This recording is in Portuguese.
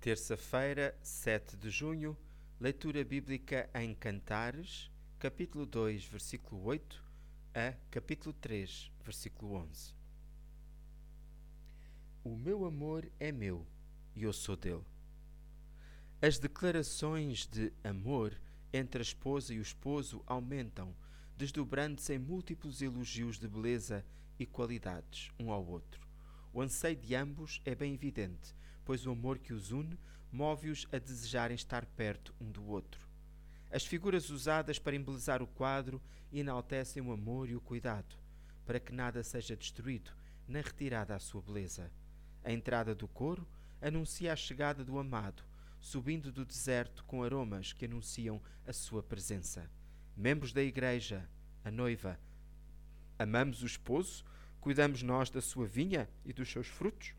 Terça-feira, 7 de junho, leitura bíblica em Cantares, capítulo 2, versículo 8 a capítulo 3, versículo 11. O meu amor é meu e eu sou dele. As declarações de amor entre a esposa e o esposo aumentam, desdobrando-se em múltiplos elogios de beleza e qualidades um ao outro. O anseio de ambos é bem evidente, pois o amor que os une move-os a desejarem estar perto um do outro. As figuras usadas para embelezar o quadro enaltecem o amor e o cuidado, para que nada seja destruído, nem retirada a sua beleza. A entrada do coro anuncia a chegada do amado, subindo do deserto com aromas que anunciam a sua presença. Membros da Igreja, a noiva, amamos o esposo? Cuidamos nós da sua vinha e dos seus frutos?